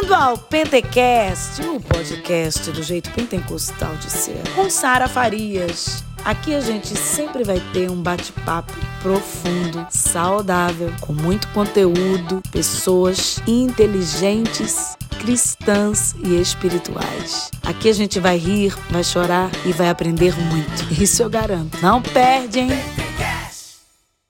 Bem-vindo ao Pentecast, o podcast do jeito pentecostal de ser, com Sara Farias. Aqui a gente sempre vai ter um bate-papo profundo, saudável, com muito conteúdo, pessoas inteligentes, cristãs e espirituais. Aqui a gente vai rir, vai chorar e vai aprender muito. Isso eu garanto. Não perde, hein?